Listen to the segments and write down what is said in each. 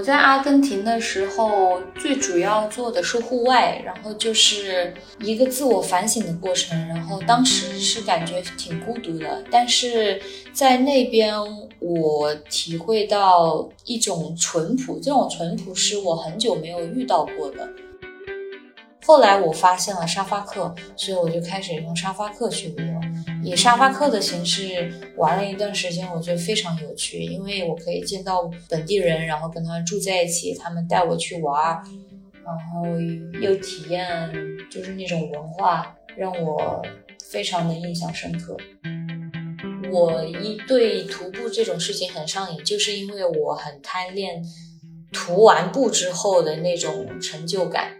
我在阿根廷的时候，最主要做的是户外，然后就是一个自我反省的过程。然后当时是感觉挺孤独的，但是在那边我体会到一种淳朴，这种淳朴是我很久没有遇到过的。后来我发现了沙发客，所以我就开始用沙发客去旅游，以沙发客的形式玩了一段时间，我觉得非常有趣，因为我可以见到本地人，然后跟他们住在一起，他们带我去玩，然后又体验就是那种文化，让我非常的印象深刻。我一对徒步这种事情很上瘾，就是因为我很贪恋徒完步之后的那种成就感。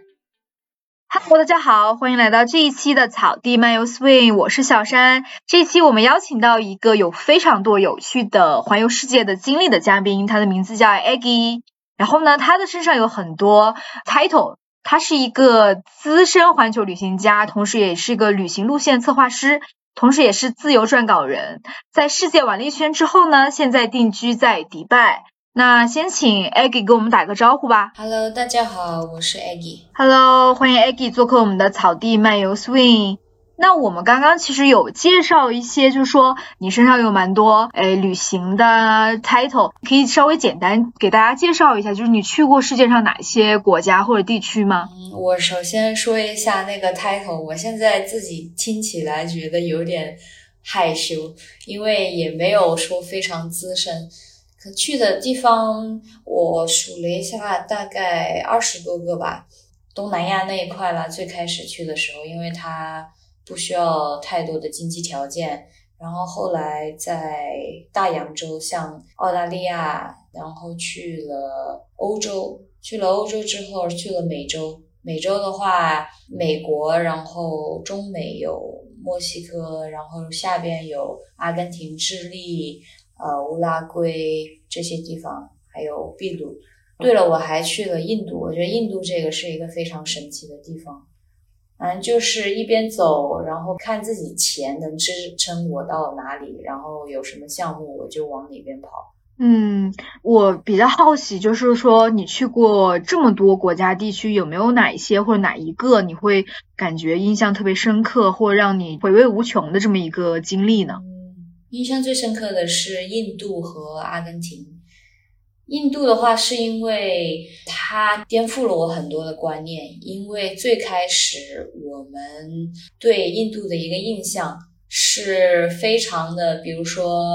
Hello，大家好，欢迎来到这一期的草地漫游 Swing，我是小山。这一期我们邀请到一个有非常多有趣的环游世界的经历的嘉宾，他的名字叫 Aggie。然后呢，他的身上有很多 title，他是一个资深环球旅行家，同时也是一个旅行路线策划师，同时也是自由撰稿人。在世界玩了一圈之后呢，现在定居在迪拜。那先请 Aggie 给我们打个招呼吧。Hello，大家好，我是 Aggie。Hello，欢迎 Aggie 做客我们的草地漫游 Swing。那我们刚刚其实有介绍一些，就是说你身上有蛮多诶旅行的 title，可以稍微简单给大家介绍一下，就是你去过世界上哪些国家或者地区吗？嗯，我首先说一下那个 title，我现在自己听起来觉得有点害羞，因为也没有说非常资深。可去的地方，我数了一下，大概二十多个吧。东南亚那一块啦，最开始去的时候，因为它不需要太多的经济条件。然后后来在大洋洲，像澳大利亚，然后去了欧洲，去了欧洲之后去了美洲。美洲的话，美国，然后中美有墨西哥，然后下边有阿根廷、智利。呃，乌拉圭这些地方，还有秘鲁。对了，我还去了印度。我觉得印度这个是一个非常神奇的地方。嗯，就是一边走，然后看自己钱能支撑我到哪里，然后有什么项目我就往哪边跑。嗯，我比较好奇，就是说你去过这么多国家地区，有没有哪一些或者哪一个你会感觉印象特别深刻，或让你回味无穷的这么一个经历呢？印象最深刻的是印度和阿根廷。印度的话，是因为它颠覆了我很多的观念。因为最开始我们对印度的一个印象是非常的，比如说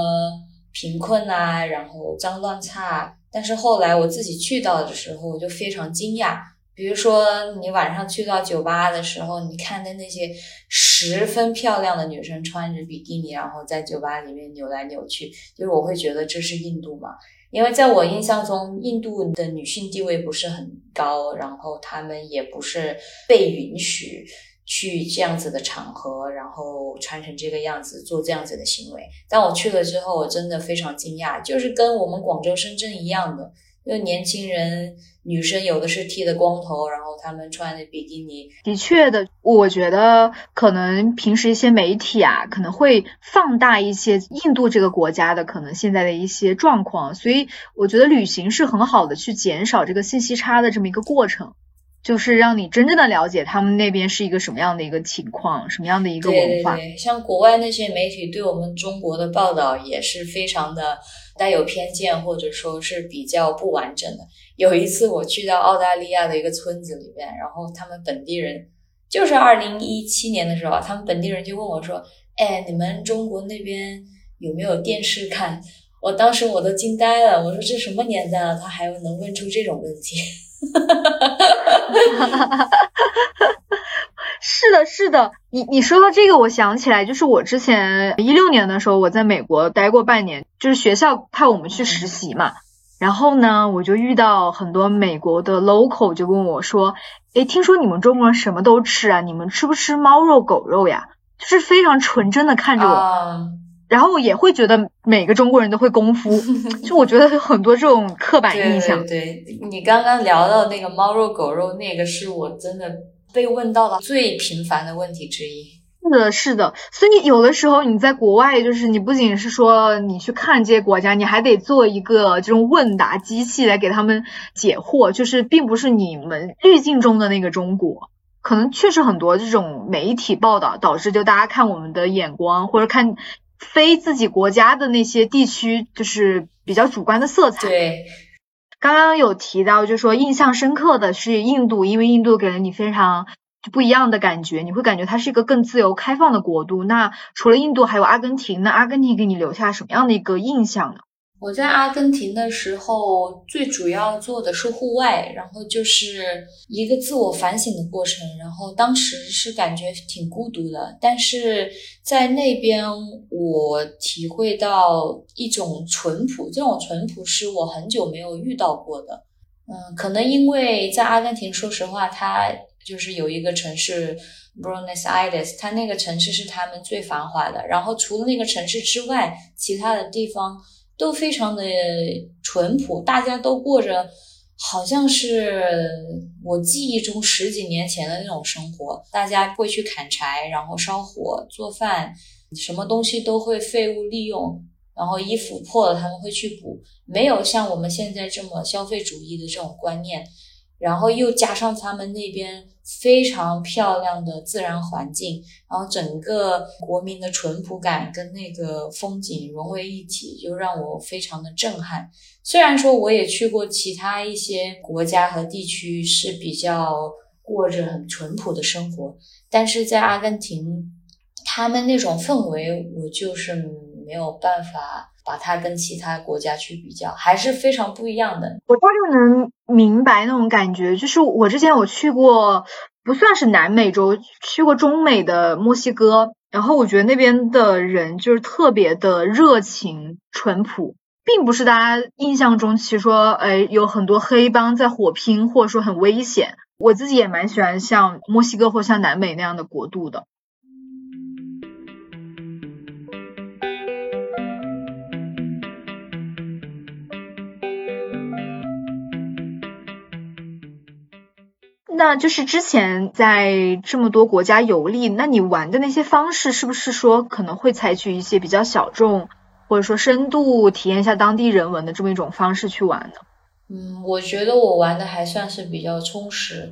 贫困啊，然后脏乱差。但是后来我自己去到的时候，我就非常惊讶。比如说，你晚上去到酒吧的时候，你看的那些十分漂亮的女生穿着比基尼，然后在酒吧里面扭来扭去，就是我会觉得这是印度嘛？因为在我印象中，印度的女性地位不是很高，然后她们也不是被允许去这样子的场合，然后穿成这个样子做这样子的行为。但我去了之后，我真的非常惊讶，就是跟我们广州、深圳一样的。就年轻人，女生有的是剃的光头，然后他们穿的比基尼。的确的，我觉得可能平时一些媒体啊，可能会放大一些印度这个国家的可能现在的一些状况，所以我觉得旅行是很好的去减少这个信息差的这么一个过程。就是让你真正的了解他们那边是一个什么样的一个情况，什么样的一个文化。对对对，像国外那些媒体对我们中国的报道也是非常的带有偏见，或者说是比较不完整的。有一次我去到澳大利亚的一个村子里面，然后他们本地人就是二零一七年的时候，他们本地人就问我说：“哎，你们中国那边有没有电视看？”我当时我都惊呆了，我说这什么年代了，他还能问出这种问题？哈哈哈哈哈是的，是的，你你说到这个，我想起来，就是我之前一六年的时候，我在美国待过半年，就是学校派我们去实习嘛。然后呢，我就遇到很多美国的 local 就问我说，诶，听说你们中国人什么都吃啊，你们吃不吃猫肉、狗肉呀？就是非常纯真的看着我，然后也会觉得每个中国人都会功夫，就我觉得有很多这种刻板印象。对你刚刚聊到那个猫肉、狗肉，那个是我真的被问到的最频繁的问题之一。是的，是的，所以有的时候你在国外，就是你不仅是说你去看这些国家，你还得做一个这种问答机器来给他们解惑，就是并不是你们滤镜中的那个中国，可能确实很多这种媒体报道导致就大家看我们的眼光或者看非自己国家的那些地区，就是比较主观的色彩。对，刚刚有提到，就说印象深刻的是印度，因为印度给了你非常。不一样的感觉，你会感觉它是一个更自由开放的国度。那除了印度，还有阿根廷。那阿根廷给你留下什么样的一个印象呢？我在阿根廷的时候，最主要做的是户外，然后就是一个自我反省的过程。然后当时是感觉挺孤独的，但是在那边我体会到一种淳朴，这种淳朴是我很久没有遇到过的。嗯，可能因为在阿根廷，说实话，它。就是有一个城市 Buenos Aires，它那个城市是他们最繁华的。然后除了那个城市之外，其他的地方都非常的淳朴，大家都过着好像是我记忆中十几年前的那种生活。大家会去砍柴，然后烧火做饭，什么东西都会废物利用。然后衣服破了他们会去补，没有像我们现在这么消费主义的这种观念。然后又加上他们那边。非常漂亮的自然环境，然后整个国民的淳朴感跟那个风景融为一体，就让我非常的震撼。虽然说我也去过其他一些国家和地区，是比较过着很淳朴的生活，但是在阿根廷，他们那种氛围，我就是没有办法。把它跟其他国家去比较，还是非常不一样的。我大概能明白那种感觉，就是我之前我去过，不算是南美洲，去过中美的墨西哥，然后我觉得那边的人就是特别的热情淳朴，并不是大家印象中其实说，哎，有很多黑帮在火拼，或者说很危险。我自己也蛮喜欢像墨西哥或像南美那样的国度的。那就是之前在这么多国家游历，那你玩的那些方式是不是说可能会采取一些比较小众，或者说深度体验一下当地人文的这么一种方式去玩呢？嗯，我觉得我玩的还算是比较充实，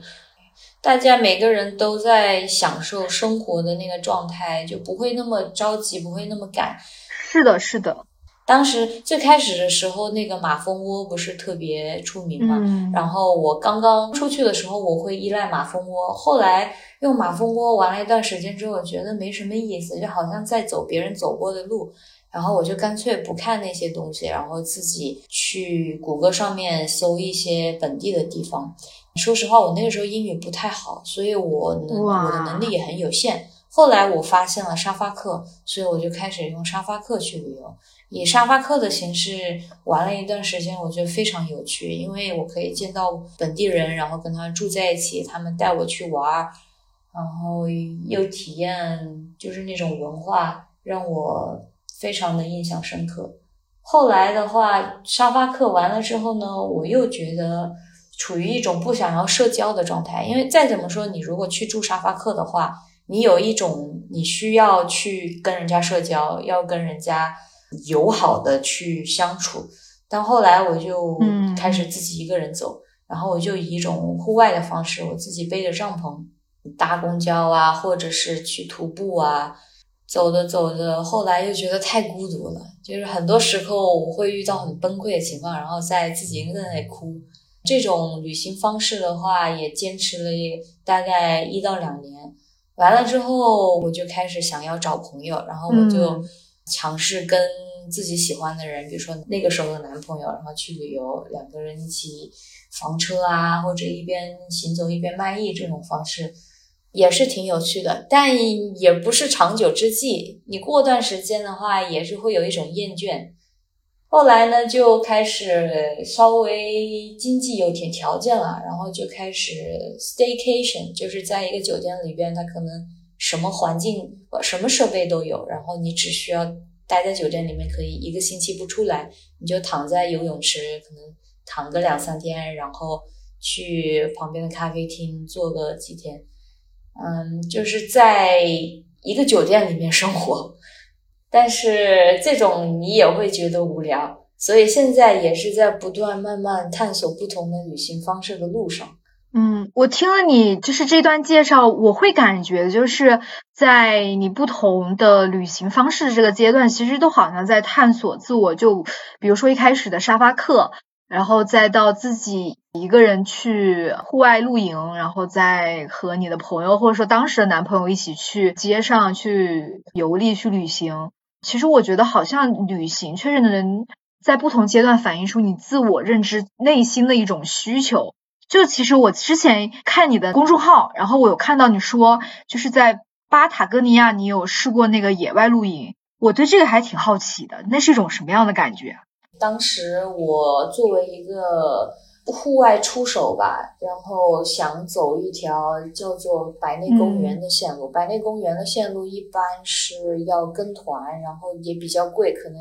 大家每个人都在享受生活的那个状态，就不会那么着急，不会那么赶。是的，是的。当时最开始的时候，那个马蜂窝不是特别出名嘛？然后我刚刚出去的时候，我会依赖马蜂窝。后来用马蜂窝玩了一段时间之后，觉得没什么意思，就好像在走别人走过的路。然后我就干脆不看那些东西，然后自己去谷歌上面搜一些本地的地方。说实话，我那个时候英语不太好，所以我能我的能力也很有限。后来我发现了沙发客，所以我就开始用沙发客去旅游。以沙发客的形式玩了一段时间，我觉得非常有趣，因为我可以见到本地人，然后跟他住在一起，他们带我去玩，然后又体验就是那种文化，让我非常的印象深刻。后来的话，沙发客完了之后呢，我又觉得处于一种不想要社交的状态，因为再怎么说，你如果去住沙发客的话，你有一种你需要去跟人家社交，要跟人家。友好的去相处，但后来我就开始自己一个人走，然后我就以一种户外的方式，我自己背着帐篷搭公交啊，或者是去徒步啊，走着走着，后来又觉得太孤独了，就是很多时候我会遇到很崩溃的情况，然后在自己一个人在那里哭。这种旅行方式的话，也坚持了大概一到两年，完了之后我就开始想要找朋友，然后我就。尝试跟自己喜欢的人，比如说那个时候的男朋友，然后去旅游，两个人一起房车啊，或者一边行走一边卖艺这种方式，也是挺有趣的，但也不是长久之计。你过段时间的话，也是会有一种厌倦。后来呢，就开始稍微经济有点条件了，然后就开始 staycation，就是在一个酒店里边，它可能什么环境、什么设备都有，然后你只需要待在酒店里面，可以一个星期不出来，你就躺在游泳池，可能躺个两三天，然后去旁边的咖啡厅坐个几天。嗯，就是在一个酒店里面生活，但是这种你也会觉得无聊，所以现在也是在不断慢慢探索不同的旅行方式的路上。嗯，我听了你就是这段介绍，我会感觉就是在你不同的旅行方式这个阶段，其实都好像在探索自我。就比如说一开始的沙发客。然后再到自己一个人去户外露营，然后再和你的朋友或者说当时的男朋友一起去街上去游历去旅行。其实我觉得好像旅行确实能在不同阶段反映出你自我认知内心的一种需求。就其实我之前看你的公众号，然后我有看到你说就是在巴塔哥尼亚你有试过那个野外露营，我对这个还挺好奇的，那是一种什么样的感觉？当时我作为一个户外出手吧，然后想走一条叫做白内公园的线路。白内公园的线路一般是要跟团，然后也比较贵，可能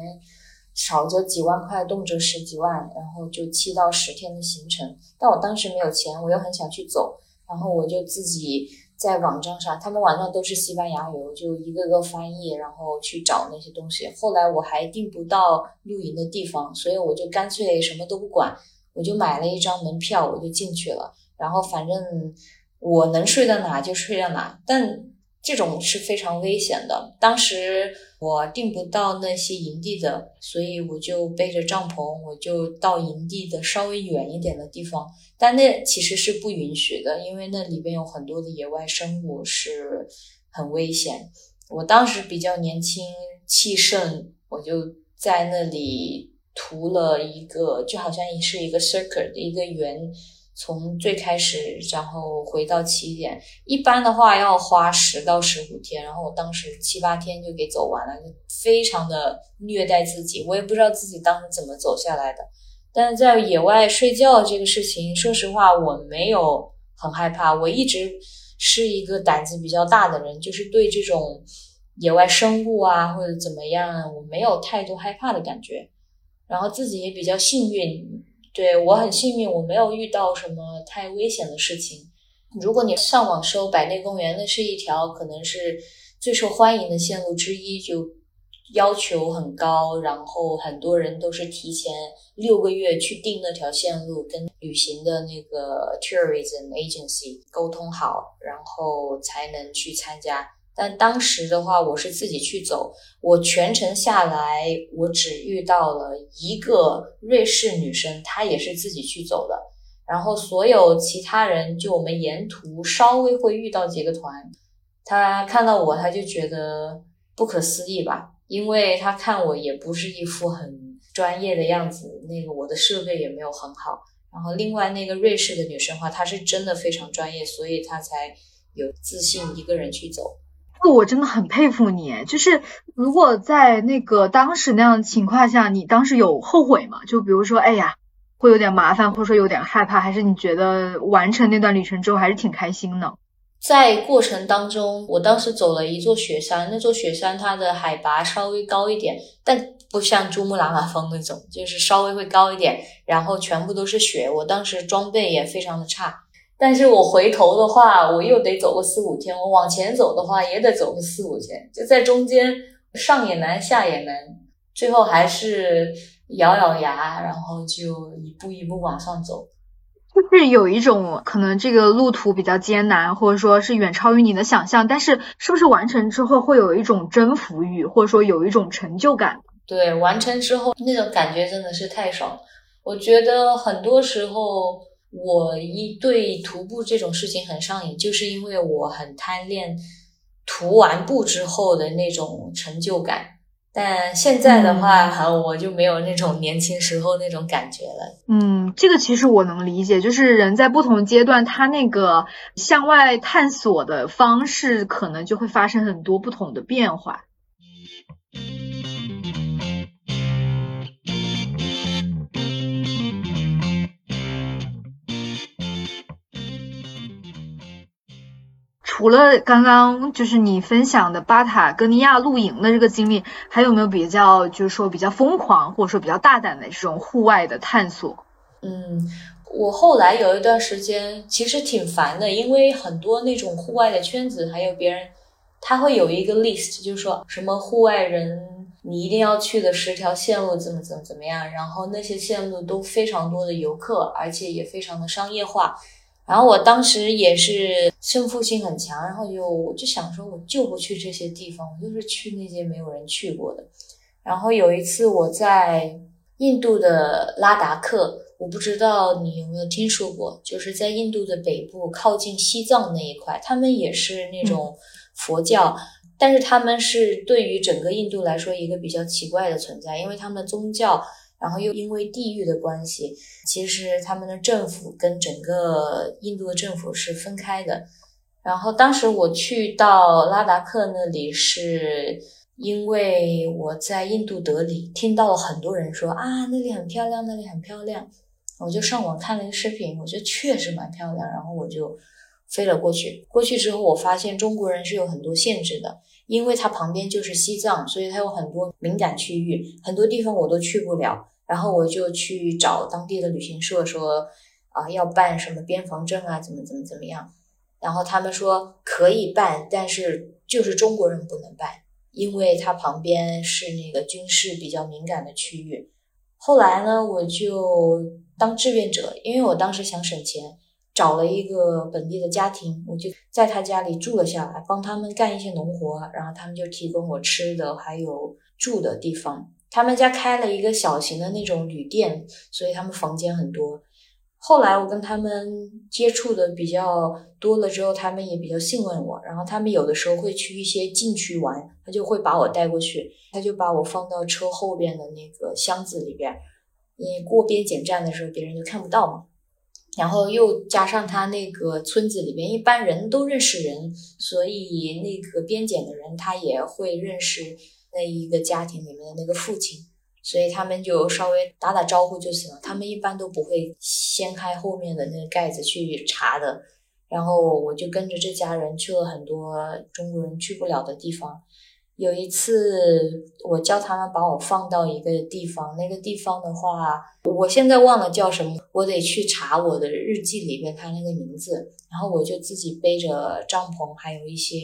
少则几万块，动辄十几万，然后就七到十天的行程。但我当时没有钱，我又很想去走，然后我就自己。在网站上，他们网站都是西班牙语，我就一个个翻译，然后去找那些东西。后来我还订不到露营的地方，所以我就干脆什么都不管，我就买了一张门票，我就进去了。然后反正我能睡到哪就睡到哪，但。这种是非常危险的。当时我订不到那些营地的，所以我就背着帐篷，我就到营地的稍微远一点的地方。但那其实是不允许的，因为那里边有很多的野外生物，是很危险。我当时比较年轻气盛，我就在那里涂了一个，就好像是一个 circle 的一个圆。从最开始，然后回到起点，一般的话要花十到十五天，然后我当时七八天就给走完了，就非常的虐待自己，我也不知道自己当时怎么走下来的。但是在野外睡觉这个事情，说实话我没有很害怕，我一直是一个胆子比较大的人，就是对这种野外生物啊或者怎么样，我没有太多害怕的感觉，然后自己也比较幸运。对我很幸运，我没有遇到什么太危险的事情。如果你上网搜百内公园，那是一条可能是最受欢迎的线路之一，就要求很高，然后很多人都是提前六个月去订那条线路，跟旅行的那个 tourism agency 沟通好，然后才能去参加。但当时的话，我是自己去走，我全程下来，我只遇到了一个瑞士女生，她也是自己去走的。然后所有其他人，就我们沿途稍微会遇到几个团，他看到我，他就觉得不可思议吧，因为他看我也不是一副很专业的样子，那个我的设备也没有很好。然后另外那个瑞士的女生话，她是真的非常专业，所以她才有自信一个人去走。我真的很佩服你，就是如果在那个当时那样的情况下，你当时有后悔吗？就比如说，哎呀，会有点麻烦，或者说有点害怕，还是你觉得完成那段旅程之后还是挺开心的？在过程当中，我当时走了一座雪山，那座雪山它的海拔稍微高一点，但不像珠穆朗玛峰那种，就是稍微会高一点，然后全部都是雪。我当时装备也非常的差。但是我回头的话，我又得走个四五天；我往前走的话，也得走个四五天。就在中间，上也难，下也难，最后还是咬咬牙，然后就一步一步往上走。就是有一种可能，这个路途比较艰难，或者说是远超于你的想象，但是是不是完成之后会有一种征服欲，或者说有一种成就感？对，完成之后那种感觉真的是太爽。我觉得很多时候。我一对徒步这种事情很上瘾，就是因为我很贪恋涂完步之后的那种成就感。但现在的话，我就没有那种年轻时候那种感觉了。嗯，这个其实我能理解，就是人在不同阶段，他那个向外探索的方式，可能就会发生很多不同的变化。除了刚刚就是你分享的巴塔哥尼亚露营的这个经历，还有没有比较就是说比较疯狂或者说比较大胆的这种户外的探索？嗯，我后来有一段时间其实挺烦的，因为很多那种户外的圈子，还有别人他会有一个 list，就是说什么户外人你一定要去的十条线路怎么怎么怎么样，然后那些线路都非常多的游客，而且也非常的商业化。然后我当时也是胜负心很强，然后就我就想说，我就不去这些地方，我就是去那些没有人去过的。然后有一次我在印度的拉达克，我不知道你有没有听说过，就是在印度的北部靠近西藏那一块，他们也是那种佛教，但是他们是对于整个印度来说一个比较奇怪的存在，因为他们的宗教。然后又因为地域的关系，其实他们的政府跟整个印度的政府是分开的。然后当时我去到拉达克那里，是因为我在印度德里听到了很多人说啊，那里很漂亮，那里很漂亮。我就上网看了一个视频，我觉得确实蛮漂亮。然后我就飞了过去。过去之后，我发现中国人是有很多限制的，因为它旁边就是西藏，所以它有很多敏感区域，很多地方我都去不了。然后我就去找当地的旅行社说，啊，要办什么边防证啊，怎么怎么怎么样。然后他们说可以办，但是就是中国人不能办，因为它旁边是那个军事比较敏感的区域。后来呢，我就当志愿者，因为我当时想省钱，找了一个本地的家庭，我就在他家里住了下来，帮他们干一些农活，然后他们就提供我吃的，还有住的地方。他们家开了一个小型的那种旅店，所以他们房间很多。后来我跟他们接触的比较多了之后，他们也比较信任我。然后他们有的时候会去一些禁区玩，他就会把我带过去，他就把我放到车后边的那个箱子里边。你过边检站的时候，别人就看不到嘛。然后又加上他那个村子里边一般人都认识人，所以那个边检的人他也会认识。那一个家庭里面的那个父亲，所以他们就稍微打打招呼就行了。他们一般都不会掀开后面的那个盖子去查的。然后我就跟着这家人去了很多中国人去不了的地方。有一次，我叫他们把我放到一个地方，那个地方的话，我现在忘了叫什么，我得去查我的日记里边他那个名字。然后我就自己背着帐篷，还有一些。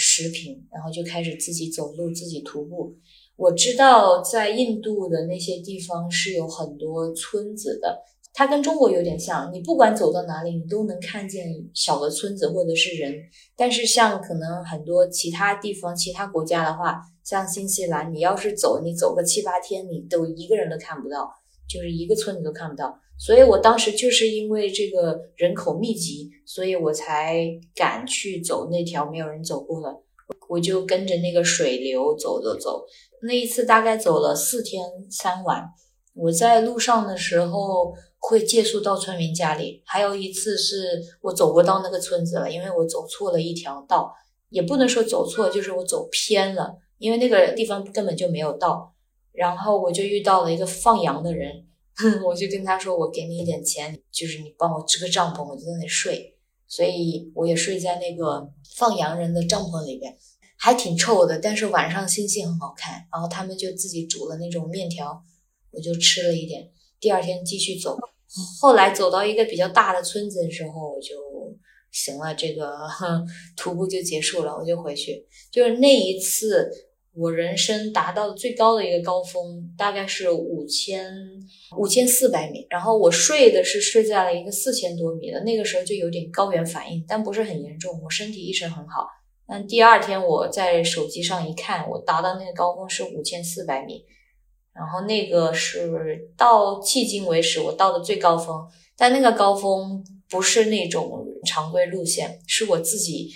食品，然后就开始自己走路，自己徒步。我知道在印度的那些地方是有很多村子的，它跟中国有点像。你不管走到哪里，你都能看见小的村子或者是人。但是像可能很多其他地方、其他国家的话，像新西兰，你要是走，你走个七八天，你都一个人都看不到，就是一个村子都看不到。所以我当时就是因为这个人口密集，所以我才敢去走那条没有人走过的。我就跟着那个水流走走走。那一次大概走了四天三晚。我在路上的时候会借宿到村民家里，还有一次是我走不到那个村子了，因为我走错了一条道，也不能说走错，就是我走偏了，因为那个地方根本就没有道。然后我就遇到了一个放羊的人。我就跟他说：“我给你一点钱，就是你帮我支个帐篷，我就在那里睡。所以我也睡在那个放羊人的帐篷里边，还挺臭的，但是晚上星星很好看。然后他们就自己煮了那种面条，我就吃了一点。第二天继续走，后来走到一个比较大的村子的时候，我就行了，这个 徒步就结束了，我就回去。就是那一次。”我人生达到的最高的一个高峰，大概是五千五千四百米。然后我睡的是睡在了一个四千多米的，那个时候就有点高原反应，但不是很严重，我身体一直很好。但第二天我在手机上一看，我达到那个高峰是五千四百米，然后那个是到迄今为止我到的最高峰。但那个高峰不是那种常规路线，是我自己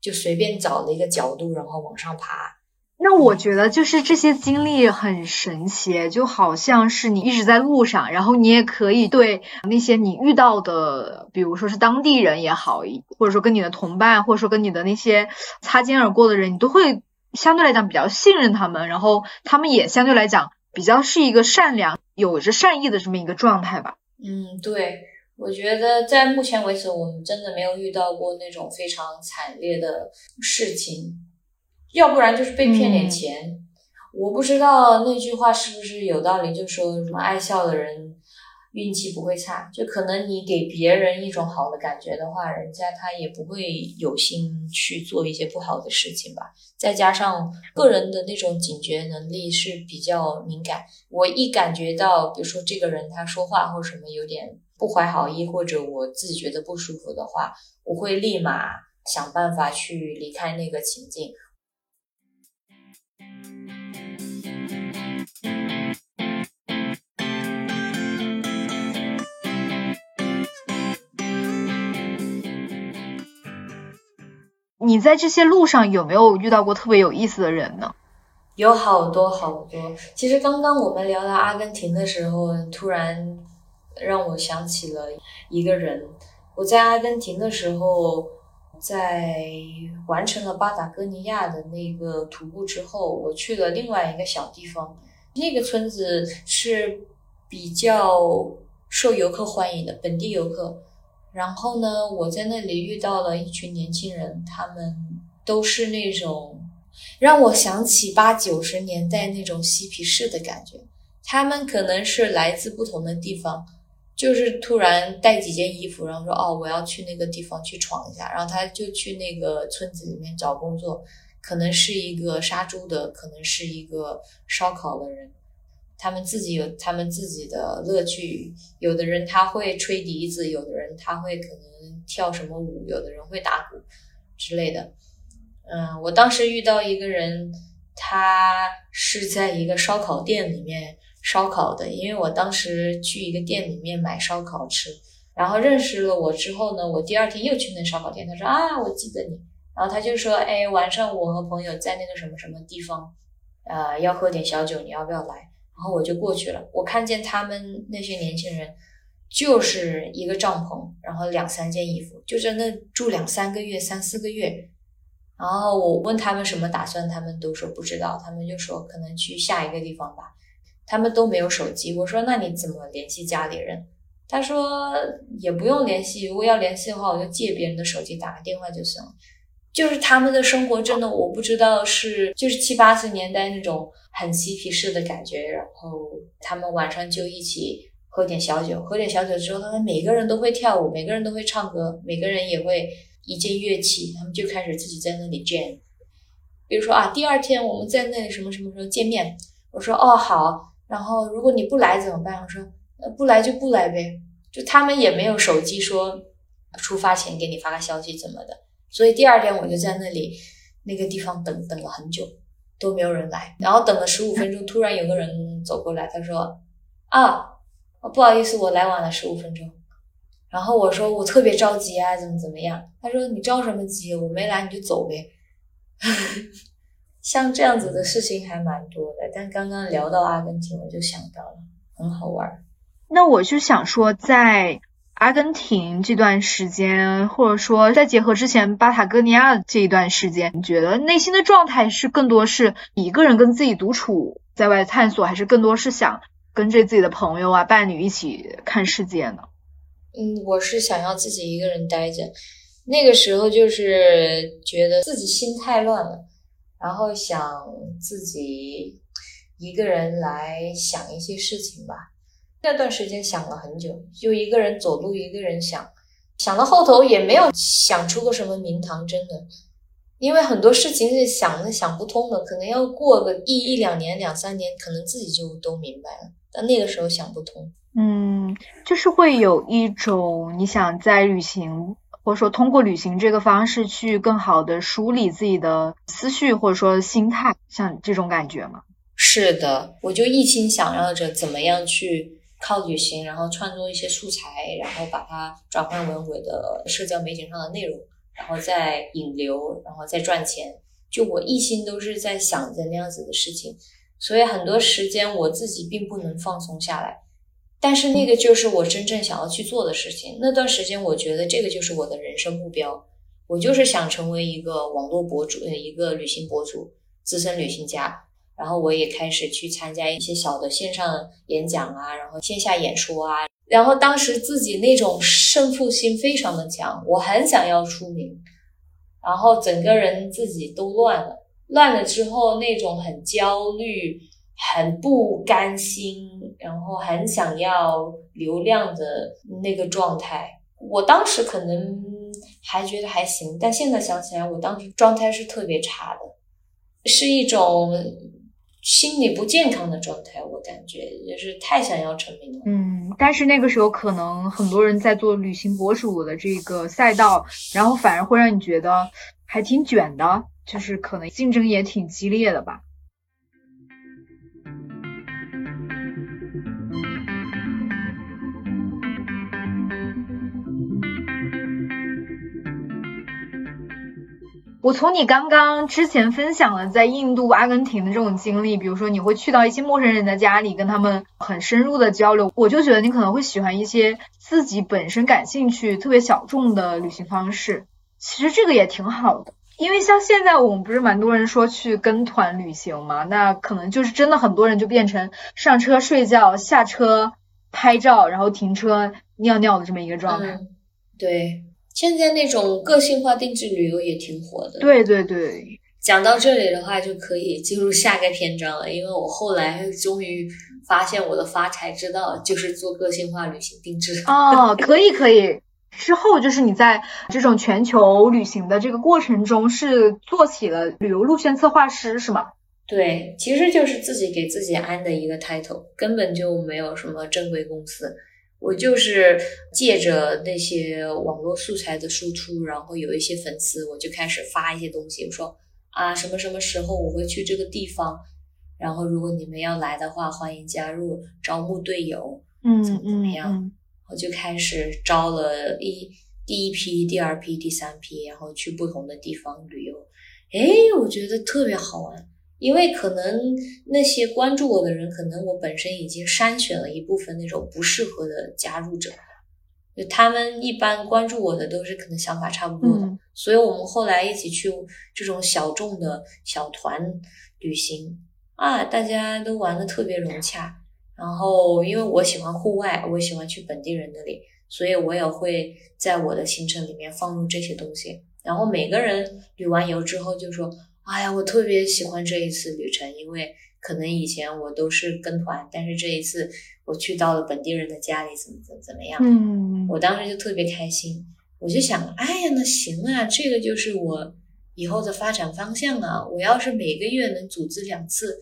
就随便找了一个角度，然后往上爬。那我觉得就是这些经历很神奇，就好像是你一直在路上，然后你也可以对那些你遇到的，比如说是当地人也好，或者说跟你的同伴，或者说跟你的那些擦肩而过的人，你都会相对来讲比较信任他们，然后他们也相对来讲比较是一个善良、有着善意的这么一个状态吧。嗯，对，我觉得在目前为止，我们真的没有遇到过那种非常惨烈的事情。要不然就是被骗点钱，我不知道那句话是不是有道理，就说什么爱笑的人运气不会差，就可能你给别人一种好的感觉的话，人家他也不会有心去做一些不好的事情吧。再加上个人的那种警觉能力是比较敏感，我一感觉到，比如说这个人他说话或什么有点不怀好意，或者我自己觉得不舒服的话，我会立马想办法去离开那个情境。你在这些路上有没有遇到过特别有意思的人呢？有好多好多。其实刚刚我们聊到阿根廷的时候，突然让我想起了一个人。我在阿根廷的时候，在完成了巴塔哥尼亚的那个徒步之后，我去了另外一个小地方。那个村子是比较受游客欢迎的，本地游客。然后呢，我在那里遇到了一群年轻人，他们都是那种让我想起八九十年代那种嬉皮士的感觉。他们可能是来自不同的地方，就是突然带几件衣服，然后说：“哦，我要去那个地方去闯一下。”然后他就去那个村子里面找工作，可能是一个杀猪的，可能是一个烧烤的人。他们自己有他们自己的乐趣，有的人他会吹笛子，有的人他会可能跳什么舞，有的人会打鼓之类的。嗯，我当时遇到一个人，他是在一个烧烤店里面烧烤的，因为我当时去一个店里面买烧烤吃，然后认识了我之后呢，我第二天又去那烧烤店，他说啊，我记得你，然后他就说，哎，晚上我和朋友在那个什么什么地方，呃，要喝点小酒，你要不要来？然后我就过去了，我看见他们那些年轻人，就是一个帐篷，然后两三件衣服，就在那住两三个月、三四个月。然后我问他们什么打算，他们都说不知道，他们就说可能去下一个地方吧。他们都没有手机，我说那你怎么联系家里人？他说也不用联系，如果要联系的话，我就借别人的手机打个电话就行了。就是他们的生活真的，我不知道是就是七八十年代那种很嬉皮士的感觉，然后他们晚上就一起喝点小酒，喝点小酒之后，他们每个人都会跳舞，每个人都会唱歌，每个人也会一件乐器，他们就开始自己在那里 jam。比如说啊，第二天我们在那里什么什么时候见面？我说哦好，然后如果你不来怎么办？我说呃不来就不来呗，就他们也没有手机说出发前给你发个消息怎么的。所以第二天我就在那里那个地方等等了很久，都没有人来。然后等了十五分钟，突然有个人走过来，他说：“啊，不好意思，我来晚了十五分钟。”然后我说：“我特别着急啊，怎么怎么样？”他说：“你着什么急？我没来你就走呗。”像这样子的事情还蛮多的。但刚刚聊到阿根廷，我就想到了，很好玩。那我就想说，在。阿根廷这段时间，或者说再结合之前巴塔哥尼亚这一段时间，你觉得内心的状态是更多是一个人跟自己独处在外探索，还是更多是想跟着自己的朋友啊、伴侣一起看世界呢？嗯，我是想要自己一个人待着。那个时候就是觉得自己心太乱了，然后想自己一个人来想一些事情吧。那段时间想了很久，就一个人走路，一个人想，想到后头也没有想出个什么名堂，真的，因为很多事情是想的想不通的，可能要过个一一两年、两三年，可能自己就都明白了，但那个时候想不通。嗯，就是会有一种你想在旅行，或者说通过旅行这个方式去更好的梳理自己的思绪，或者说心态，像这种感觉吗？是的，我就一心想要着怎么样去。靠旅行，然后创作一些素材，然后把它转换为我的社交媒体上的内容，然后再引流，然后再赚钱，就我一心都是在想着那样子的事情，所以很多时间我自己并不能放松下来。但是那个就是我真正想要去做的事情。那段时间，我觉得这个就是我的人生目标。我就是想成为一个网络博主，呃，一个旅行博主，资深旅行家。然后我也开始去参加一些小的线上演讲啊，然后线下演说啊。然后当时自己那种胜负心非常的强，我很想要出名。然后整个人自己都乱了，乱了之后那种很焦虑。很不甘心，然后很想要流量的那个状态。我当时可能还觉得还行，但现在想起来，我当时状态是特别差的，是一种心理不健康的状态。我感觉也是太想要成名了。嗯，但是那个时候可能很多人在做旅行博主的这个赛道，然后反而会让你觉得还挺卷的，就是可能竞争也挺激烈的吧。我从你刚刚之前分享的在印度、阿根廷的这种经历，比如说你会去到一些陌生人的家里，跟他们很深入的交流，我就觉得你可能会喜欢一些自己本身感兴趣、特别小众的旅行方式。其实这个也挺好的，因为像现在我们不是蛮多人说去跟团旅行嘛，那可能就是真的很多人就变成上车睡觉、下车拍照，然后停车尿尿的这么一个状态。对。现在那种个性化定制旅游也挺火的。对对对，讲到这里的话，就可以进入下个篇章了。因为我后来终于发现我的发财之道就是做个性化旅行定制。哦，可以可以。之后就是你在这种全球旅行的这个过程中，是做起了旅游路线策划师是吗？对，其实就是自己给自己安的一个 title，根本就没有什么正规公司。我就是借着那些网络素材的输出，然后有一些粉丝，我就开始发一些东西。我说啊，什么什么时候我会去这个地方，然后如果你们要来的话，欢迎加入招募队友，嗯，怎么怎么样？我就开始招了一第一批、第二批、第三批，然后去不同的地方旅游。哎，我觉得特别好玩。因为可能那些关注我的人，可能我本身已经筛选了一部分那种不适合的加入者，就他们一般关注我的都是可能想法差不多的，所以我们后来一起去这种小众的小团旅行啊，大家都玩的特别融洽。然后因为我喜欢户外，我喜欢去本地人那里，所以我也会在我的行程里面放入这些东西。然后每个人旅完游之后就说。哎呀，我特别喜欢这一次旅程，因为可能以前我都是跟团，但是这一次我去到了本地人的家里，怎么怎么怎么样？嗯，我当时就特别开心，我就想，哎呀，那行啊，这个就是我以后的发展方向啊！我要是每个月能组织两次，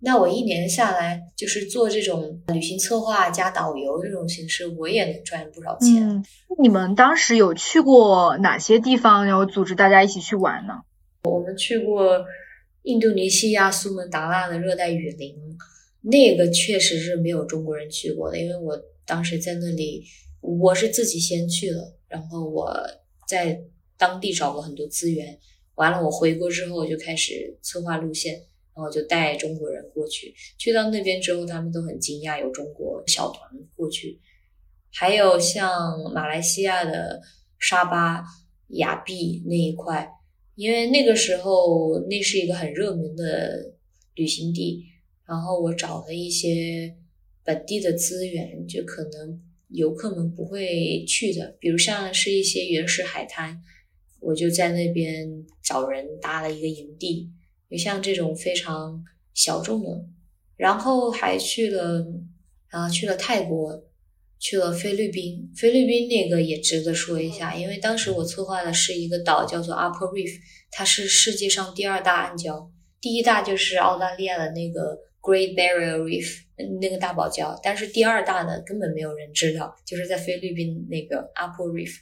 那我一年下来就是做这种旅行策划加导游这种形式，我也能赚不少钱。嗯，你们当时有去过哪些地方，然后组织大家一起去玩呢？我们去过印度尼西亚苏门答腊的热带雨林，那个确实是没有中国人去过的。因为我当时在那里，我是自己先去了，然后我在当地找了很多资源，完了我回国之后我就开始策划路线，然后就带中国人过去。去到那边之后，他们都很惊讶有中国小团过去，还有像马来西亚的沙巴、雅碧那一块。因为那个时候那是一个很热门的旅行地，然后我找了一些本地的资源，就可能游客们不会去的，比如像是一些原始海滩，我就在那边找人搭了一个营地，就像这种非常小众的，然后还去了，然后去了泰国。去了菲律宾，菲律宾那个也值得说一下，因为当时我策划的是一个岛，叫做 Upper Reef，它是世界上第二大暗礁，第一大就是澳大利亚的那个 Great Barrier Reef，那个大堡礁，但是第二大呢，根本没有人知道，就是在菲律宾那个 Upper Reef。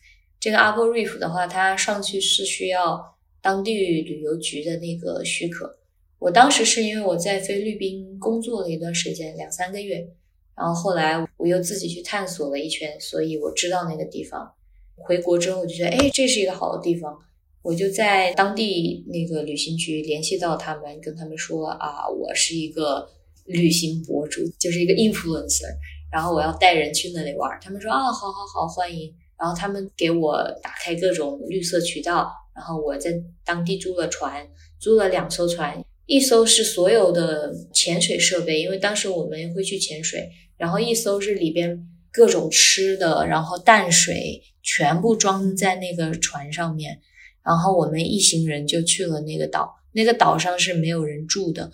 这个 Upper Reef 的话，它上去是需要当地旅游局的那个许可。我当时是因为我在菲律宾工作了一段时间，两三个月。然后后来我又自己去探索了一圈，所以我知道那个地方。回国之后我就觉得，哎，这是一个好的地方。我就在当地那个旅行局联系到他们，跟他们说啊，我是一个旅行博主，就是一个 influencer，然后我要带人去那里玩。他们说啊，好好好，欢迎。然后他们给我打开各种绿色渠道，然后我在当地租了船，租了两艘船，一艘是所有的潜水设备，因为当时我们会去潜水，然后一艘是里边各种吃的，然后淡水全部装在那个船上面。然后我们一行人就去了那个岛，那个岛上是没有人住的，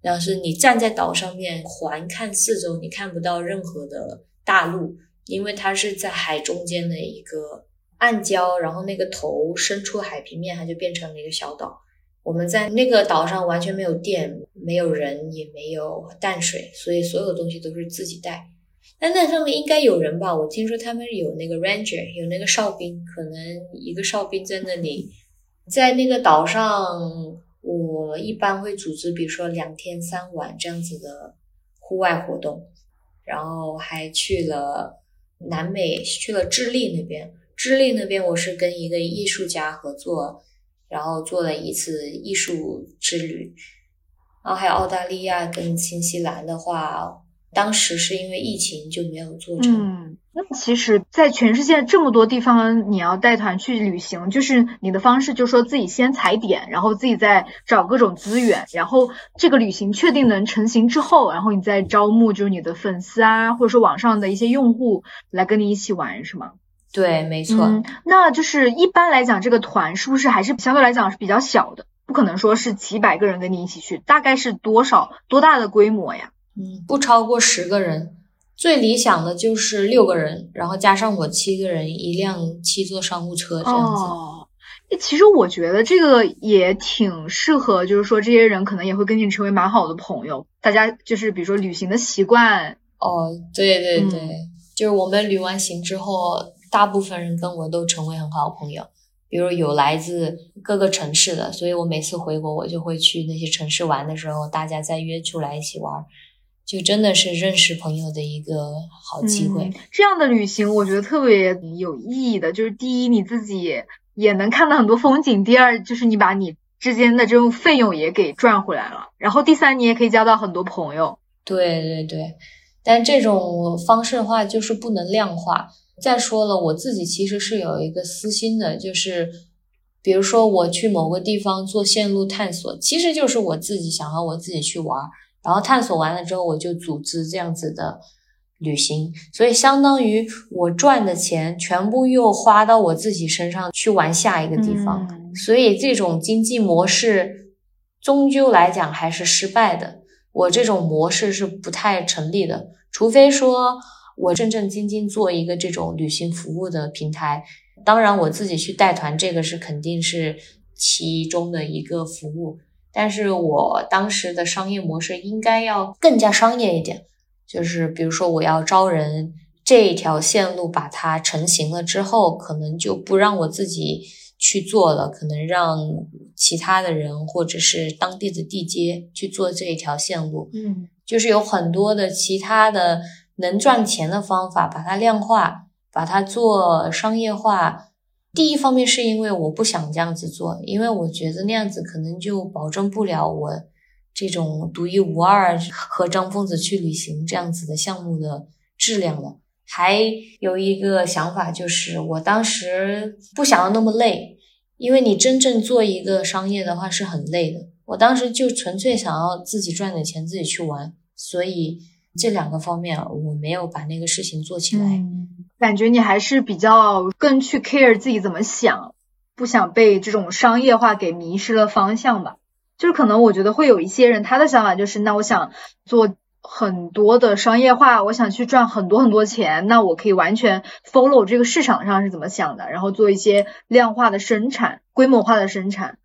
然后是你站在岛上面环看四周，你看不到任何的大陆，因为它是在海中间的一个暗礁，然后那个头伸出海平面，它就变成了一个小岛。我们在那个岛上完全没有电，没有人，也没有淡水，所以所有东西都是自己带。但那上面应该有人吧？我听说他们有那个 ranger，有那个哨兵，可能一个哨兵在那里，在那个岛上，我一般会组织，比如说两天三晚这样子的户外活动，然后还去了南美，去了智利那边。智利那边我是跟一个艺术家合作，然后做了一次艺术之旅，然后还有澳大利亚跟新西兰的话。当时是因为疫情就没有做成。嗯，那其实，在全世界这么多地方，你要带团去旅行，就是你的方式，就是说自己先踩点，然后自己再找各种资源，然后这个旅行确定能成型之后，然后你再招募就是你的粉丝啊，或者说网上的一些用户来跟你一起玩，是吗？对，没错。嗯，那就是一般来讲，这个团是不是还是相对来讲是比较小的？不可能说是几百个人跟你一起去，大概是多少多大的规模呀？嗯，不超过十个人，最理想的就是六个人，然后加上我七个人，一辆七座商务车这样子。哦，其实我觉得这个也挺适合，就是说这些人可能也会跟你成为蛮好的朋友。大家就是比如说旅行的习惯。哦，对对对，就是我们旅完行之后，大部分人跟我都成为很好的朋友。比如有来自各个城市的，所以我每次回国，我就会去那些城市玩的时候，大家再约出来一起玩。就真的是认识朋友的一个好机会。这样的旅行，我觉得特别有意义的。就是第一，你自己也能看到很多风景；第二，就是你把你之间的这种费用也给赚回来了。然后第三，你也可以交到很多朋友。对对对，但这种方式的话，就是不能量化。再说了，我自己其实是有一个私心的，就是比如说我去某个地方做线路探索，其实就是我自己想和我自己去玩。然后探索完了之后，我就组织这样子的旅行，所以相当于我赚的钱全部又花到我自己身上去玩下一个地方，所以这种经济模式终究来讲还是失败的。我这种模式是不太成立的，除非说我正正经经做一个这种旅行服务的平台。当然，我自己去带团，这个是肯定是其中的一个服务。但是我当时的商业模式应该要更加商业一点，就是比如说我要招人，这一条线路把它成型了之后，可能就不让我自己去做了，可能让其他的人或者是当地的地接去做这一条线路。嗯，就是有很多的其他的能赚钱的方法，把它量化，把它做商业化。第一方面是因为我不想这样子做，因为我觉得那样子可能就保证不了我这种独一无二和张疯子去旅行这样子的项目的质量了。还有一个想法就是，我当时不想要那么累，因为你真正做一个商业的话是很累的。我当时就纯粹想要自己赚点钱，自己去玩，所以这两个方面我没有把那个事情做起来。感觉你还是比较更去 care 自己怎么想，不想被这种商业化给迷失了方向吧。就是可能我觉得会有一些人，他的想法就是，那我想做很多的商业化，我想去赚很多很多钱，那我可以完全 follow 这个市场上是怎么想的，然后做一些量化的生产、规模化的生产。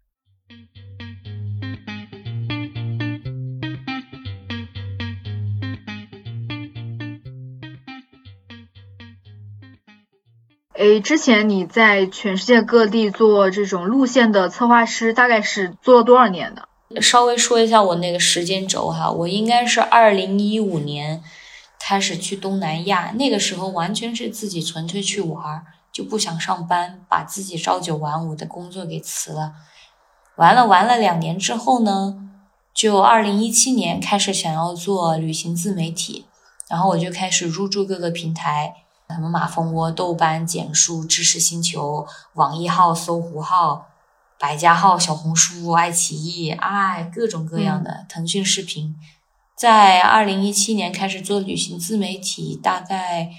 诶，之前你在全世界各地做这种路线的策划师，大概是做了多少年的？稍微说一下我那个时间轴哈，我应该是二零一五年开始去东南亚，那个时候完全是自己纯粹去玩，就不想上班，把自己朝九晚五的工作给辞了。完了完了，两年之后呢，就二零一七年开始想要做旅行自媒体，然后我就开始入驻各个平台，什么马蜂窝、豆瓣、简书、知识星球、网易号、搜狐号、百家号、小红书、爱奇艺，哎，各种各样的，腾讯视频。在二零一七年开始做旅行自媒体，大概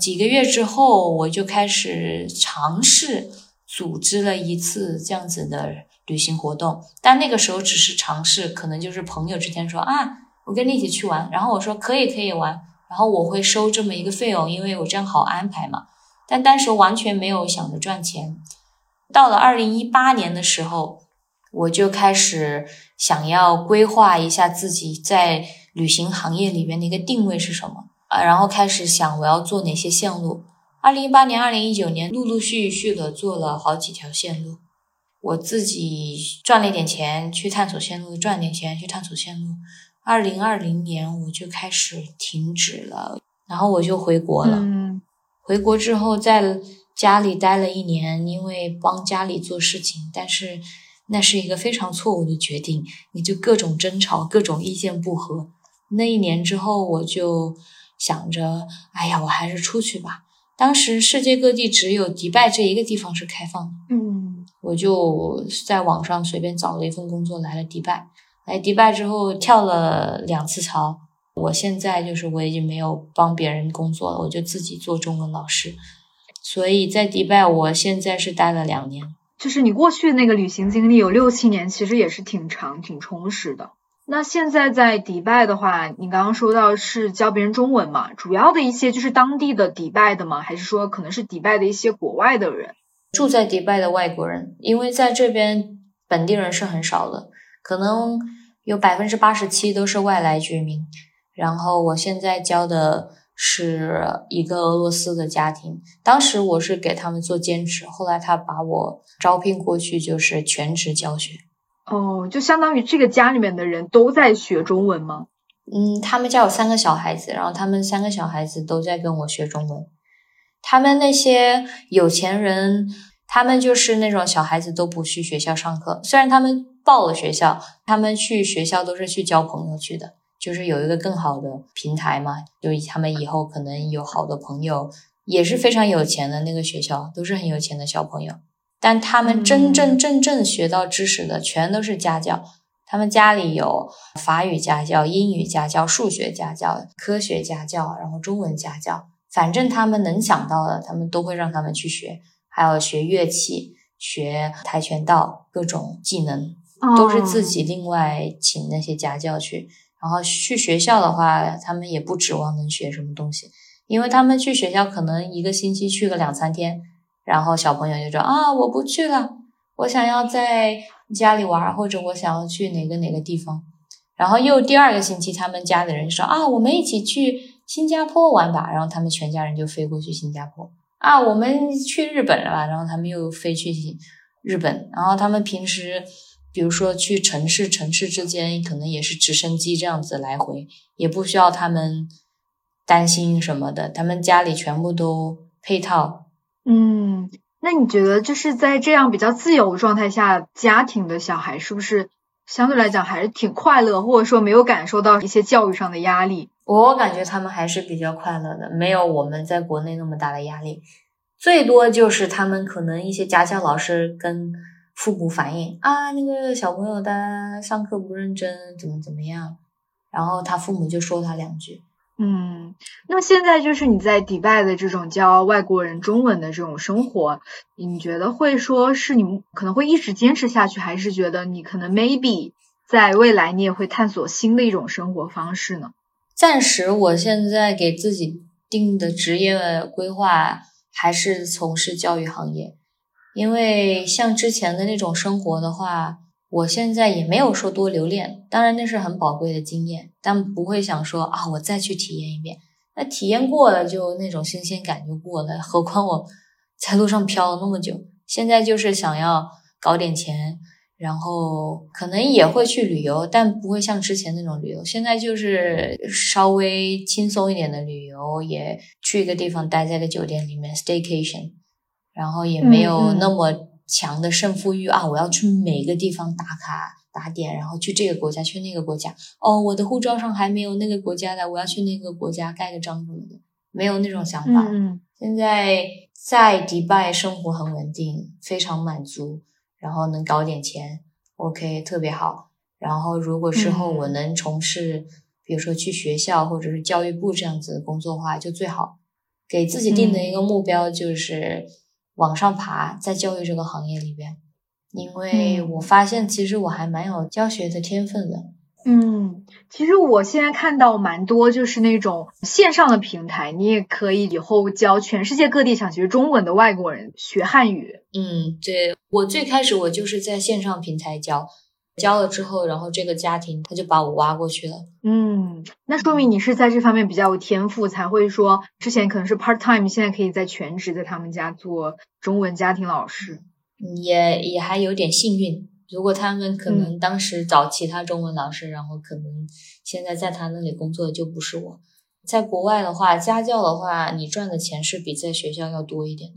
几个月之后，我就开始尝试组织了一次这样子的旅行活动。但那个时候只是尝试，可能就是朋友之间说啊，我跟你一起去玩，然后我说可以可以玩，然后我会收这么一个费用，因为我这样好安排嘛。但当时完全没有想着赚钱。到了二零一八年的时候。我就开始想要规划一下自己在旅行行业里边的一个定位是什么啊，然后开始想我要做哪些线路。二零一八年、二零一九年陆陆续续的做了好几条线路，我自己赚了一点钱去探索线路，赚点钱去探索线路。二零二零年我就开始停止了，然后我就回国了。回国之后在家里待了一年，因为帮家里做事情，但是。那是一个非常错误的决定，你就各种争吵，各种意见不合。那一年之后，我就想着，哎呀，我还是出去吧。当时世界各地只有迪拜这一个地方是开放的，嗯，我就在网上随便找了一份工作，来了迪拜。来迪拜之后跳了两次槽，我现在就是我已经没有帮别人工作了，我就自己做中文老师。所以在迪拜，我现在是待了两年。就是你过去那个旅行经历有六七年，其实也是挺长、挺充实的。那现在在迪拜的话，你刚刚说到是教别人中文嘛？主要的一些就是当地的迪拜的吗？还是说可能是迪拜的一些国外的人？住在迪拜的外国人，因为在这边本地人是很少的，可能有百分之八十七都是外来居民。然后我现在教的。是一个俄罗斯的家庭，当时我是给他们做兼职，后来他把我招聘过去，就是全职教学。哦，就相当于这个家里面的人都在学中文吗？嗯，他们家有三个小孩子，然后他们三个小孩子都在跟我学中文。他们那些有钱人，他们就是那种小孩子都不去学校上课，虽然他们报了学校，他们去学校都是去交朋友去的。就是有一个更好的平台嘛，就他们以后可能有好的朋友，也是非常有钱的那个学校，都是很有钱的小朋友。但他们真真正正学到知识的，全都是家教。他们家里有法语家教、英语家教、数学家教、科学家教，然后中文家教，反正他们能想到的，他们都会让他们去学。还有学乐器、学跆拳道，各种技能都是自己另外请那些家教去。然后去学校的话，他们也不指望能学什么东西，因为他们去学校可能一个星期去个两三天，然后小朋友就说啊，我不去了，我想要在家里玩，或者我想要去哪个哪个地方。然后又第二个星期，他们家的人说啊，我们一起去新加坡玩吧，然后他们全家人就飞过去新加坡。啊，我们去日本了吧，然后他们又飞去日本。然后他们平时。比如说去城市，城市之间可能也是直升机这样子来回，也不需要他们担心什么的，他们家里全部都配套。嗯，那你觉得就是在这样比较自由状态下，家庭的小孩是不是相对来讲还是挺快乐，或者说没有感受到一些教育上的压力？我感觉他们还是比较快乐的，没有我们在国内那么大的压力，最多就是他们可能一些家教老师跟。父母反映啊，那个小朋友他上课不认真，怎么怎么样，然后他父母就说他两句。嗯，那现在就是你在迪拜的这种教外国人中文的这种生活，你觉得会说是你可能会一直坚持下去，还是觉得你可能 maybe 在未来你也会探索新的一种生活方式呢？暂时我现在给自己定的职业规划还是从事教育行业。因为像之前的那种生活的话，我现在也没有说多留恋。当然那是很宝贵的经验，但不会想说啊，我再去体验一遍。那体验过了，就那种新鲜感就过了。何况我 在路上飘了那么久，现在就是想要搞点钱，然后可能也会去旅游，但不会像之前那种旅游。现在就是稍微轻松一点的旅游，也去一个地方待在个酒店里面 staycation。然后也没有那么强的胜负欲啊！我要去每个地方打卡打点，然后去这个国家，去那个国家。哦，我的护照上还没有那个国家的，我要去那个国家盖个章什么的，没有那种想法。现在在迪拜生活很稳定，非常满足，然后能搞点钱，OK，特别好。然后如果之后我能从事，比如说去学校或者是教育部这样子的工作的话，就最好。给自己定的一个目标就是往上爬，在教育这个行业里边，因为我发现其实我还蛮有教学的天分的。嗯，其实我现在看到蛮多就是那种线上的平台，你也可以以后教全世界各地想学中文的外国人学汉语。嗯，对我最开始我就是在线上平台教。交了之后，然后这个家庭他就把我挖过去了。嗯，那说明你是在这方面比较有天赋，才会说之前可能是 part time，现在可以在全职在他们家做中文家庭老师。也也还有点幸运，如果他们可能当时找其他中文老师，然后可能现在在他那里工作的就不是我。在国外的话，家教的话，你赚的钱是比在学校要多一点的。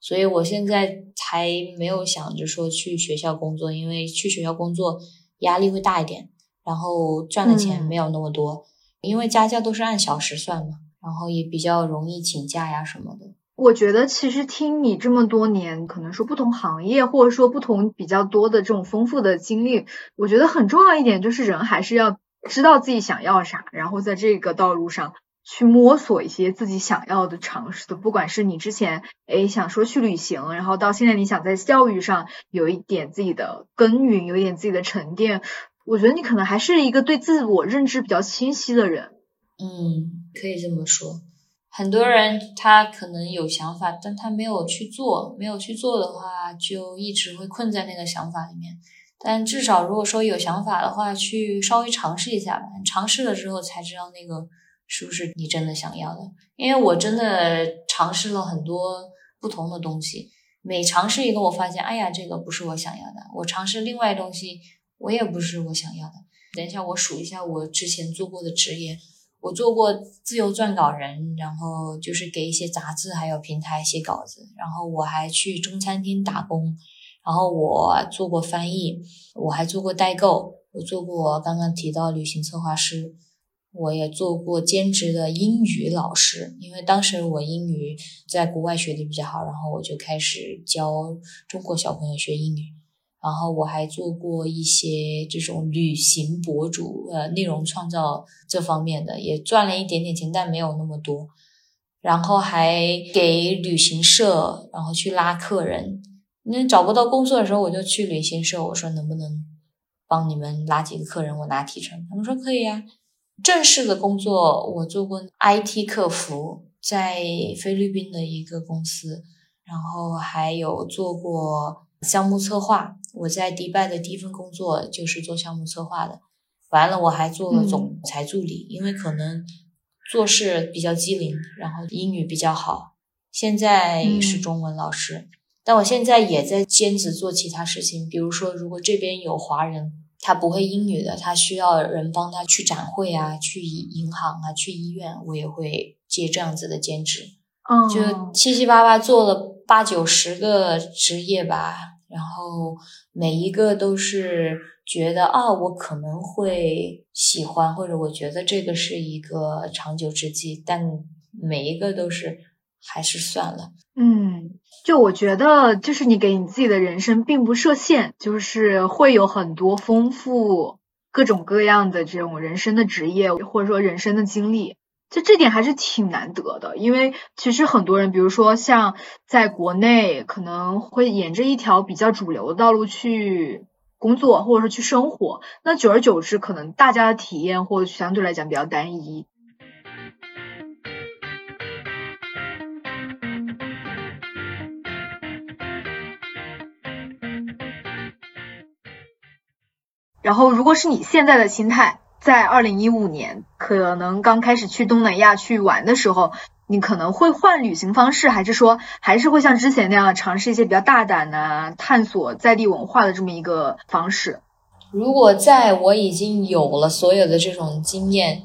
所以我现在还没有想着说去学校工作，因为去学校工作压力会大一点，然后赚的钱没有那么多。因为家教都是按小时算嘛，然后也比较容易请假呀什么的。我觉得其实听你这么多年，可能说不同行业或者说不同比较多的这种丰富的经历，我觉得很重要一点就是人还是要知道自己想要啥，然后在这个道路上。去摸索一些自己想要的尝试的，不管是你之前诶想说去旅行，然后到现在你想在教育上有一点自己的耕耘，有一点自己的沉淀，我觉得你可能还是一个对自我认知比较清晰的人。嗯，可以这么说。很多人他可能有想法，但他没有去做，没有去做的话，就一直会困在那个想法里面。但至少如果说有想法的话，去稍微尝试一下吧。尝试了之后才知道那个。是不是你真的想要的？因为我真的尝试了很多不同的东西，每尝试一个，我发现，哎呀，这个不是我想要的。我尝试另外东西，我也不是我想要的。等一下，我数一下我之前做过的职业，我做过自由撰稿人，然后就是给一些杂志还有平台写稿子，然后我还去中餐厅打工，然后我做过翻译，我还做过代购，我做过刚刚提到旅行策划师。我也做过兼职的英语老师，因为当时我英语在国外学的比较好，然后我就开始教中国小朋友学英语。然后我还做过一些这种旅行博主，呃，内容创造这方面的，也赚了一点点钱，但没有那么多。然后还给旅行社，然后去拉客人。那找不到工作的时候，我就去旅行社，我说能不能帮你们拉几个客人，我拿提成。他们说可以呀。正式的工作，我做过 IT 客服，在菲律宾的一个公司，然后还有做过项目策划。我在迪拜的第一份工作就是做项目策划的。完了，我还做了总裁助理，因为可能做事比较机灵，然后英语比较好。现在是中文老师，但我现在也在兼职做其他事情，比如说，如果这边有华人。他不会英语的，他需要人帮他去展会啊，去银行啊，去医院，我也会接这样子的兼职，就七七八八做了八九十个职业吧，然后每一个都是觉得啊，我可能会喜欢，或者我觉得这个是一个长久之计，但每一个都是还是算了，嗯。就我觉得，就是你给你自己的人生并不设限，就是会有很多丰富各种各样的这种人生的职业，或者说人生的经历，就这点还是挺难得的。因为其实很多人，比如说像在国内，可能会沿着一条比较主流的道路去工作，或者说去生活，那久而久之，可能大家的体验或相对来讲比较单一。然后，如果是你现在的心态，在二零一五年可能刚开始去东南亚去玩的时候，你可能会换旅行方式，还是说还是会像之前那样尝试一些比较大胆的探索在地文化的这么一个方式？如果在我已经有了所有的这种经验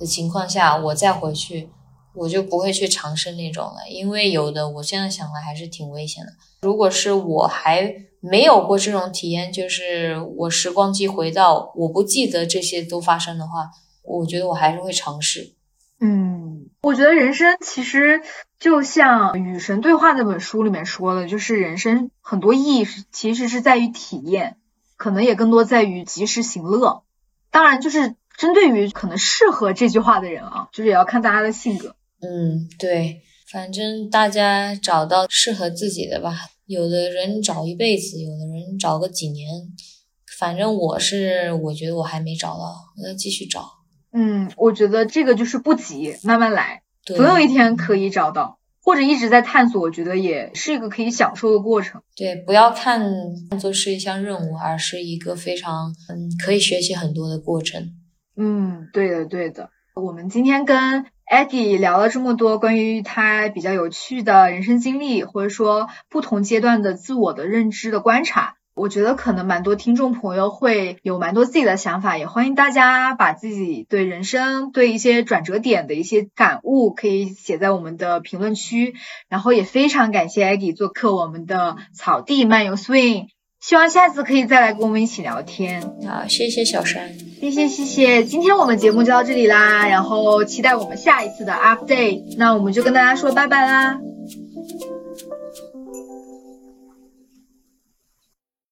的情况下，我再回去，我就不会去尝试那种了，因为有的我现在想来还是挺危险的。如果是我还没有过这种体验，就是我时光机回到我不记得这些都发生的话，我觉得我还是会尝试。嗯，我觉得人生其实就像《与神对话》那本书里面说的，就是人生很多意义其实是在于体验，可能也更多在于及时行乐。当然，就是针对于可能适合这句话的人啊，就是也要看大家的性格。嗯，对，反正大家找到适合自己的吧。有的人找一辈子，有的人找个几年。反正我是，我觉得我还没找到，我要继续找。嗯，我觉得这个就是不急，慢慢来，总有一天可以找到，或者一直在探索，我觉得也是一个可以享受的过程。对，不要看作是一项任务，而是一个非常嗯可以学习很多的过程。嗯，对的，对的。我们今天跟 Aggie 聊了这么多关于他比较有趣的人生经历，或者说不同阶段的自我的认知的观察。我觉得可能蛮多听众朋友会有蛮多自己的想法，也欢迎大家把自己对人生、对一些转折点的一些感悟，可以写在我们的评论区。然后也非常感谢 Aggie 做客我们的草地漫游 Swing，希望下次可以再来跟我们一起聊天。好，谢谢小山，谢谢谢谢，今天我们节目就到这里啦，然后期待我们下一次的 Update，那我们就跟大家说拜拜啦。